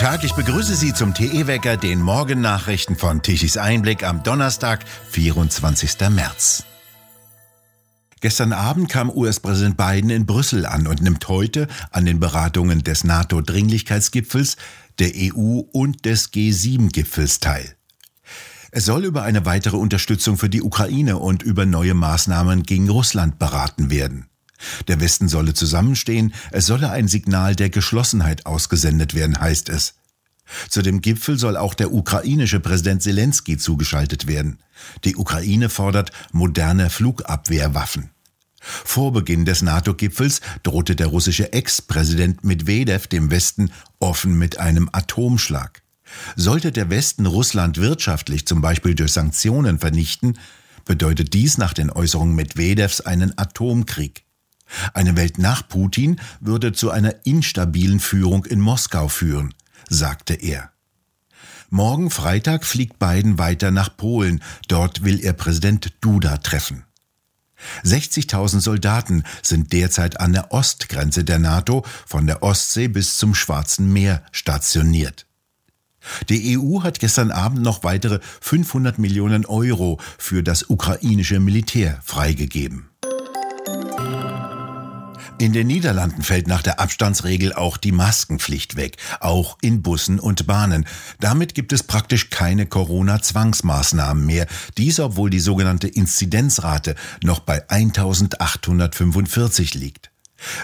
Tag, ich begrüße Sie zum TE-Wecker, den Morgennachrichten von Tichys Einblick am Donnerstag, 24. März. Gestern Abend kam US-Präsident Biden in Brüssel an und nimmt heute an den Beratungen des NATO-Dringlichkeitsgipfels, der EU und des G7-Gipfels teil. Es soll über eine weitere Unterstützung für die Ukraine und über neue Maßnahmen gegen Russland beraten werden. Der Westen solle zusammenstehen, es solle ein Signal der Geschlossenheit ausgesendet werden, heißt es. Zu dem Gipfel soll auch der ukrainische Präsident Zelensky zugeschaltet werden. Die Ukraine fordert moderne Flugabwehrwaffen. Vor Beginn des NATO-Gipfels drohte der russische Ex-Präsident Medvedev dem Westen offen mit einem Atomschlag. Sollte der Westen Russland wirtschaftlich zum Beispiel durch Sanktionen vernichten, bedeutet dies nach den Äußerungen Medvedevs einen Atomkrieg. Eine Welt nach Putin würde zu einer instabilen Führung in Moskau führen, sagte er. Morgen Freitag fliegt Biden weiter nach Polen. Dort will er Präsident Duda treffen. 60.000 Soldaten sind derzeit an der Ostgrenze der NATO von der Ostsee bis zum Schwarzen Meer stationiert. Die EU hat gestern Abend noch weitere 500 Millionen Euro für das ukrainische Militär freigegeben. In den Niederlanden fällt nach der Abstandsregel auch die Maskenpflicht weg, auch in Bussen und Bahnen. Damit gibt es praktisch keine Corona-Zwangsmaßnahmen mehr. Dies, obwohl die sogenannte Inzidenzrate noch bei 1845 liegt.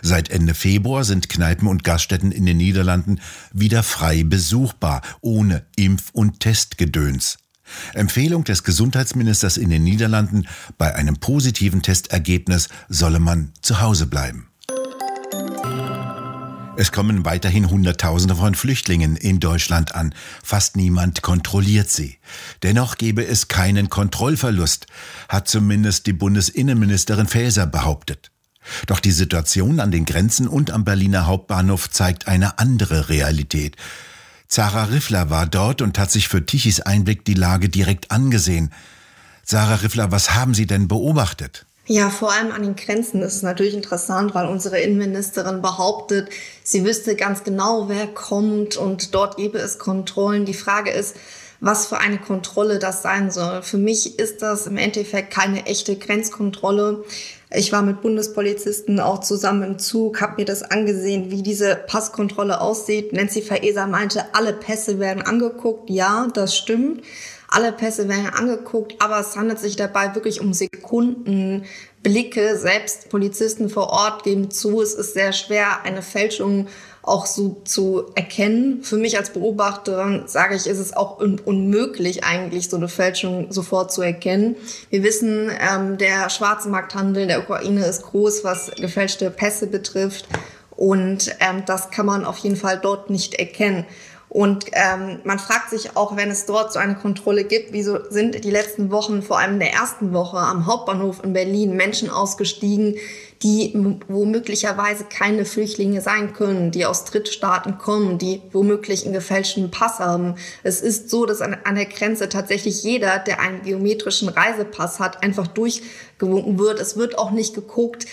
Seit Ende Februar sind Kneipen und Gaststätten in den Niederlanden wieder frei besuchbar, ohne Impf- und Testgedöns. Empfehlung des Gesundheitsministers in den Niederlanden, bei einem positiven Testergebnis solle man zu Hause bleiben. Es kommen weiterhin Hunderttausende von Flüchtlingen in Deutschland an. Fast niemand kontrolliert sie. Dennoch gebe es keinen Kontrollverlust, hat zumindest die Bundesinnenministerin Faeser behauptet. Doch die Situation an den Grenzen und am Berliner Hauptbahnhof zeigt eine andere Realität. Zara Riffler war dort und hat sich für Tichys Einblick die Lage direkt angesehen. Sarah Riffler, was haben Sie denn beobachtet? Ja, vor allem an den Grenzen ist es natürlich interessant, weil unsere Innenministerin behauptet, sie wüsste ganz genau, wer kommt und dort gäbe es Kontrollen. Die Frage ist, was für eine Kontrolle das sein soll. Für mich ist das im Endeffekt keine echte Grenzkontrolle. Ich war mit Bundespolizisten auch zusammen im Zug, habe mir das angesehen, wie diese Passkontrolle aussieht. Nancy Faeser meinte, alle Pässe werden angeguckt. Ja, das stimmt. Alle Pässe werden angeguckt, aber es handelt sich dabei wirklich um Sekundenblicke. Selbst Polizisten vor Ort geben zu, es ist sehr schwer, eine Fälschung auch so zu erkennen. Für mich als Beobachterin sage ich, ist es auch un unmöglich eigentlich, so eine Fälschung sofort zu erkennen. Wir wissen, ähm, der Schwarzmarkthandel der Ukraine ist groß, was gefälschte Pässe betrifft. Und ähm, das kann man auf jeden Fall dort nicht erkennen. Und ähm, man fragt sich auch, wenn es dort so eine Kontrolle gibt, wieso sind die letzten Wochen, vor allem in der ersten Woche am Hauptbahnhof in Berlin, Menschen ausgestiegen, die womöglicherweise keine Flüchtlinge sein können, die aus Drittstaaten kommen, die womöglich einen gefälschten Pass haben. Es ist so, dass an, an der Grenze tatsächlich jeder, der einen biometrischen Reisepass hat, einfach durchgewunken wird. Es wird auch nicht geguckt,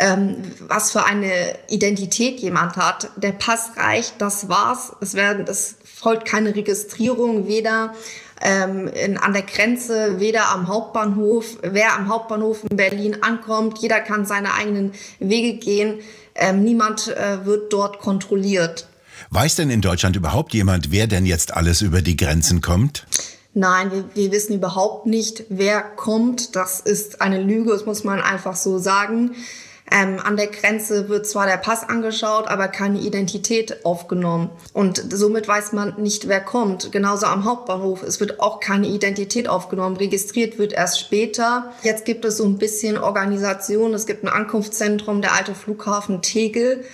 ähm, was für eine Identität jemand hat. Der Pass reicht, das war's. Es werden, es folgt keine Registrierung, weder ähm, in, an der Grenze, weder am Hauptbahnhof. Wer am Hauptbahnhof in Berlin ankommt, jeder kann seine eigenen Wege gehen. Ähm, niemand äh, wird dort kontrolliert. Weiß denn in Deutschland überhaupt jemand, wer denn jetzt alles über die Grenzen kommt? Nein, wir, wir wissen überhaupt nicht, wer kommt. Das ist eine Lüge, das muss man einfach so sagen. Ähm, an der Grenze wird zwar der Pass angeschaut, aber keine Identität aufgenommen. Und somit weiß man nicht, wer kommt. Genauso am Hauptbahnhof. Es wird auch keine Identität aufgenommen. Registriert wird erst später. Jetzt gibt es so ein bisschen Organisation. Es gibt ein Ankunftszentrum, der alte Flughafen Tegel.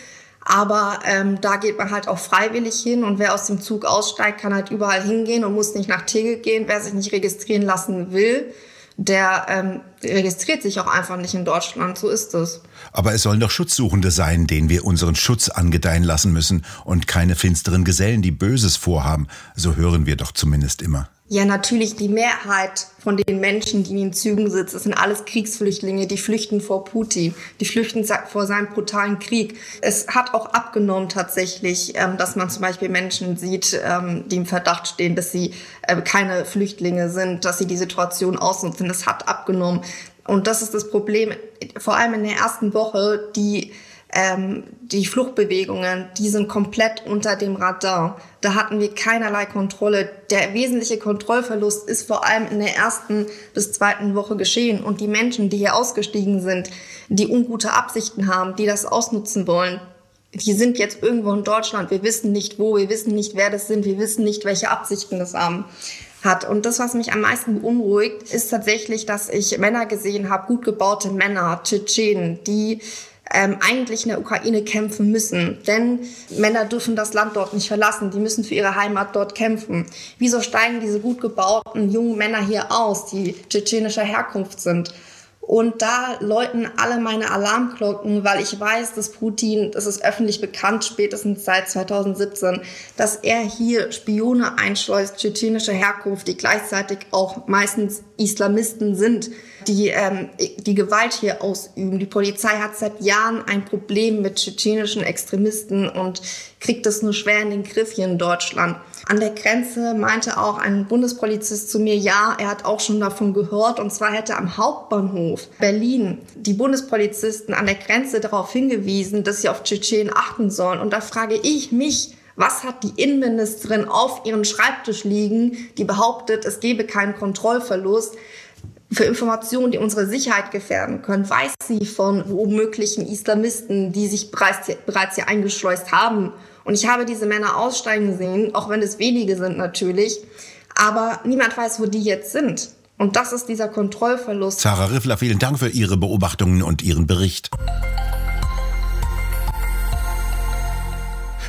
Aber ähm, da geht man halt auch freiwillig hin und wer aus dem Zug aussteigt, kann halt überall hingehen und muss nicht nach Tegel gehen. Wer sich nicht registrieren lassen will, der ähm, registriert sich auch einfach nicht in Deutschland. So ist es. Aber es sollen doch Schutzsuchende sein, denen wir unseren Schutz angedeihen lassen müssen und keine finsteren Gesellen, die Böses vorhaben. So hören wir doch zumindest immer. Ja, natürlich die Mehrheit von den Menschen, die in den Zügen sitzen, sind alles Kriegsflüchtlinge, die flüchten vor Putin, die flüchten vor seinem brutalen Krieg. Es hat auch abgenommen tatsächlich, ähm, dass man zum Beispiel Menschen sieht, ähm, die im Verdacht stehen, dass sie äh, keine Flüchtlinge sind, dass sie die Situation ausnutzen. Das hat abgenommen. Und das ist das Problem, vor allem in der ersten Woche, die ähm, die Fluchtbewegungen, die sind komplett unter dem Radar. Da hatten wir keinerlei Kontrolle. Der wesentliche Kontrollverlust ist vor allem in der ersten bis zweiten Woche geschehen. Und die Menschen, die hier ausgestiegen sind, die ungute Absichten haben, die das ausnutzen wollen, die sind jetzt irgendwo in Deutschland. Wir wissen nicht wo, wir wissen nicht, wer das sind, wir wissen nicht, welche Absichten das haben hat. Und das, was mich am meisten beunruhigt, ist tatsächlich, dass ich Männer gesehen habe, gut gebaute Männer, Tschetschenen, die ähm, eigentlich in der Ukraine kämpfen müssen. Denn Männer dürfen das Land dort nicht verlassen. Die müssen für ihre Heimat dort kämpfen. Wieso steigen diese gut gebauten jungen Männer hier aus, die tschetschenischer Herkunft sind? Und da läuten alle meine Alarmglocken, weil ich weiß, dass Putin, das ist öffentlich bekannt, spätestens seit 2017, dass er hier Spione einschleust, tschetschenischer Herkunft, die gleichzeitig auch meistens Islamisten sind, die ähm, die Gewalt hier ausüben. Die Polizei hat seit Jahren ein Problem mit tschetschenischen Extremisten und kriegt das nur schwer in den Griff hier in Deutschland. An der Grenze meinte auch ein Bundespolizist zu mir, ja, er hat auch schon davon gehört. Und zwar hätte am Hauptbahnhof Berlin die Bundespolizisten an der Grenze darauf hingewiesen, dass sie auf Tschetschenen achten sollen. Und da frage ich mich, was hat die Innenministerin auf ihrem Schreibtisch liegen, die behauptet, es gebe keinen Kontrollverlust? Für Informationen, die unsere Sicherheit gefährden können, weiß sie von womöglichen Islamisten, die sich bereits, bereits hier eingeschleust haben und ich habe diese Männer aussteigen sehen, auch wenn es wenige sind natürlich. Aber niemand weiß, wo die jetzt sind. Und das ist dieser Kontrollverlust. Sarah Riffler, vielen Dank für Ihre Beobachtungen und Ihren Bericht.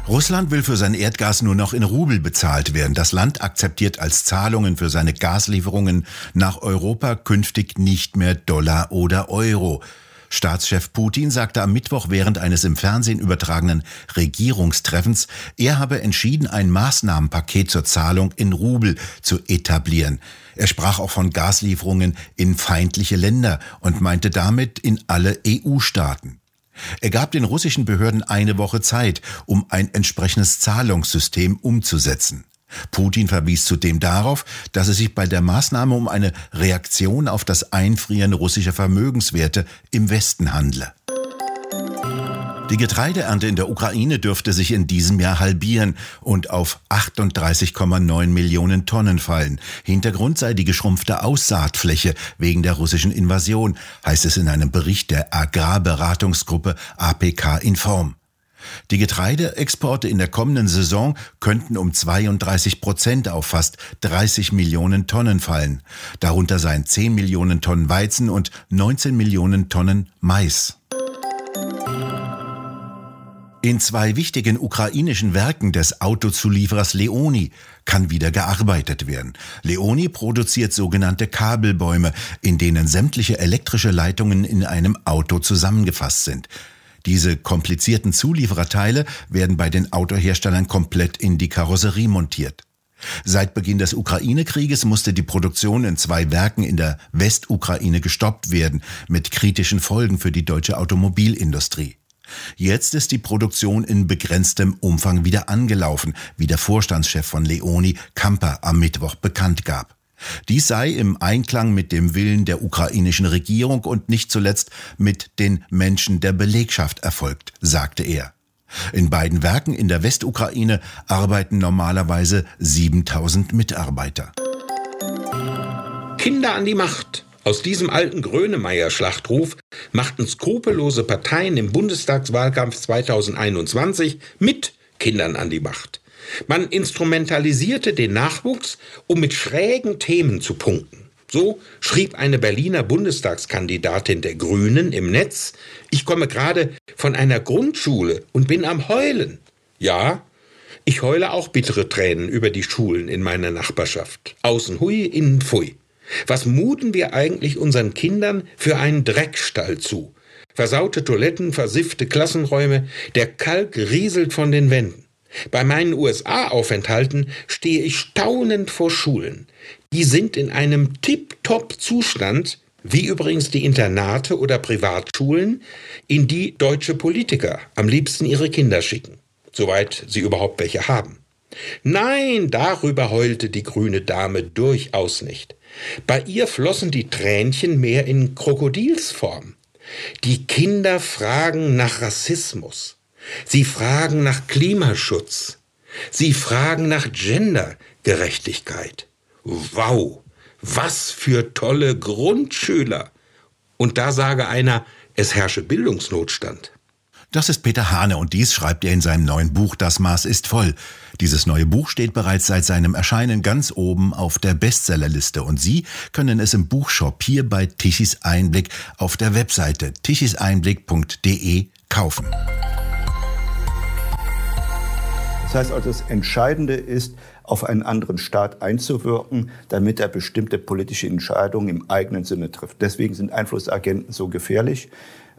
Russland will für sein Erdgas nur noch in Rubel bezahlt werden. Das Land akzeptiert als Zahlungen für seine Gaslieferungen nach Europa künftig nicht mehr Dollar oder Euro. Staatschef Putin sagte am Mittwoch während eines im Fernsehen übertragenen Regierungstreffens, er habe entschieden, ein Maßnahmenpaket zur Zahlung in Rubel zu etablieren. Er sprach auch von Gaslieferungen in feindliche Länder und meinte damit in alle EU-Staaten. Er gab den russischen Behörden eine Woche Zeit, um ein entsprechendes Zahlungssystem umzusetzen. Putin verwies zudem darauf, dass es sich bei der Maßnahme um eine Reaktion auf das Einfrieren russischer Vermögenswerte im Westen handle. Die Getreideernte in der Ukraine dürfte sich in diesem Jahr halbieren und auf 38,9 Millionen Tonnen fallen. Hintergrund sei die geschrumpfte Aussaatfläche wegen der russischen Invasion, heißt es in einem Bericht der Agrarberatungsgruppe APK Inform. Die Getreideexporte in der kommenden Saison könnten um 32 Prozent auf fast 30 Millionen Tonnen fallen. Darunter seien 10 Millionen Tonnen Weizen und 19 Millionen Tonnen Mais. In zwei wichtigen ukrainischen Werken des Autozulieferers Leoni kann wieder gearbeitet werden. Leoni produziert sogenannte Kabelbäume, in denen sämtliche elektrische Leitungen in einem Auto zusammengefasst sind. Diese komplizierten Zuliefererteile werden bei den Autoherstellern komplett in die Karosserie montiert. Seit Beginn des Ukraine-Krieges musste die Produktion in zwei Werken in der Westukraine gestoppt werden, mit kritischen Folgen für die deutsche Automobilindustrie. Jetzt ist die Produktion in begrenztem Umfang wieder angelaufen, wie der Vorstandschef von Leoni, Kamper, am Mittwoch bekannt gab. Dies sei im Einklang mit dem Willen der ukrainischen Regierung und nicht zuletzt mit den Menschen der Belegschaft erfolgt, sagte er. In beiden Werken in der Westukraine arbeiten normalerweise 7000 Mitarbeiter. Kinder an die Macht. Aus diesem alten Grönemeyer-Schlachtruf machten skrupellose Parteien im Bundestagswahlkampf 2021 mit Kindern an die Macht. Man instrumentalisierte den Nachwuchs, um mit schrägen Themen zu punkten. So schrieb eine Berliner Bundestagskandidatin der Grünen im Netz, ich komme gerade von einer Grundschule und bin am Heulen. Ja, ich heule auch bittere Tränen über die Schulen in meiner Nachbarschaft. Außen hui, innen pfui. Was muten wir eigentlich unseren Kindern für einen Dreckstall zu? Versaute Toiletten, versiffte Klassenräume, der Kalk rieselt von den Wänden. Bei meinen USA-Aufenthalten stehe ich staunend vor Schulen. die sind in einem Tip-Top-Zustand, wie übrigens die Internate oder Privatschulen, in die deutsche Politiker am liebsten ihre Kinder schicken, soweit sie überhaupt welche haben. Nein, darüber heulte die grüne Dame durchaus nicht. Bei ihr flossen die Tränchen mehr in Krokodilsform. Die Kinder fragen nach Rassismus. Sie fragen nach Klimaschutz. Sie fragen nach Gendergerechtigkeit. Wow, was für tolle Grundschüler. Und da sage einer, es herrsche Bildungsnotstand. Das ist Peter Hane und dies schreibt er in seinem neuen Buch Das Maß ist voll. Dieses neue Buch steht bereits seit seinem Erscheinen ganz oben auf der Bestsellerliste und Sie können es im Buchshop hier bei Tichys Einblick auf der Webseite tichiseinblick.de kaufen. Das heißt also, das Entscheidende ist, auf einen anderen Staat einzuwirken, damit er bestimmte politische Entscheidungen im eigenen Sinne trifft. Deswegen sind Einflussagenten so gefährlich.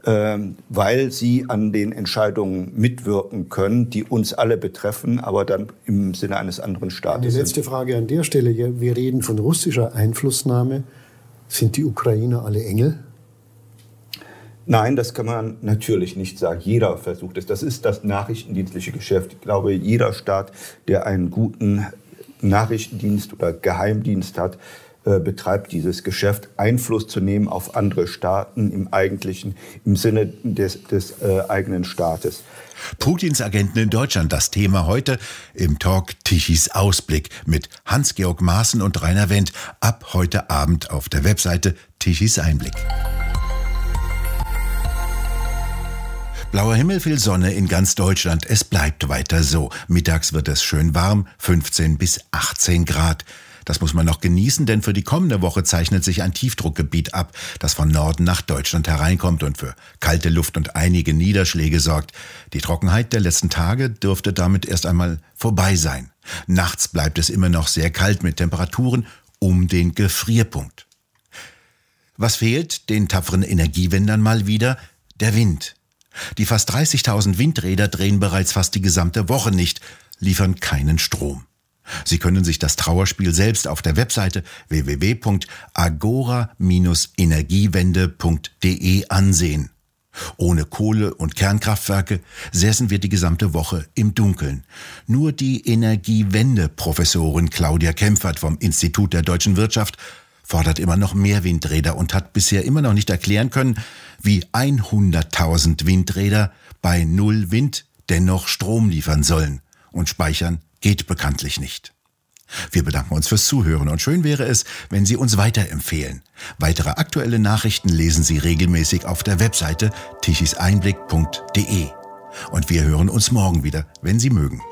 Ähm, weil sie an den Entscheidungen mitwirken können, die uns alle betreffen, aber dann im Sinne eines anderen Staates. Die letzte Frage an der Stelle. Wir reden von russischer Einflussnahme. Sind die Ukrainer alle Engel? Nein, das kann man natürlich nicht sagen. Jeder versucht es. Das ist das nachrichtendienstliche Geschäft. Ich glaube, jeder Staat, der einen guten Nachrichtendienst oder Geheimdienst hat, äh, betreibt dieses Geschäft, Einfluss zu nehmen auf andere Staaten im eigentlichen, im Sinne des, des äh, eigenen Staates. Putins Agenten in Deutschland, das Thema heute im Talk Tichys Ausblick mit Hans-Georg Maaßen und Rainer Wendt ab heute Abend auf der Webseite Tichys Einblick. Blauer Himmel, viel Sonne in ganz Deutschland. Es bleibt weiter so. Mittags wird es schön warm, 15 bis 18 Grad. Das muss man noch genießen, denn für die kommende Woche zeichnet sich ein Tiefdruckgebiet ab, das von Norden nach Deutschland hereinkommt und für kalte Luft und einige Niederschläge sorgt. Die Trockenheit der letzten Tage dürfte damit erst einmal vorbei sein. Nachts bleibt es immer noch sehr kalt mit Temperaturen um den Gefrierpunkt. Was fehlt den tapferen Energiewendern mal wieder? Der Wind. Die fast 30.000 Windräder drehen bereits fast die gesamte Woche nicht, liefern keinen Strom. Sie können sich das Trauerspiel selbst auf der Webseite www.agora-energiewende.de ansehen. Ohne Kohle- und Kernkraftwerke säßen wir die gesamte Woche im Dunkeln. Nur die Energiewende-Professorin Claudia Kempfert vom Institut der deutschen Wirtschaft fordert immer noch mehr Windräder und hat bisher immer noch nicht erklären können, wie 100.000 Windräder bei Null Wind dennoch Strom liefern sollen und speichern geht bekanntlich nicht. Wir bedanken uns fürs Zuhören und schön wäre es, wenn Sie uns weiterempfehlen. Weitere aktuelle Nachrichten lesen Sie regelmäßig auf der Webseite tichiseinblick.de. Und wir hören uns morgen wieder, wenn Sie mögen.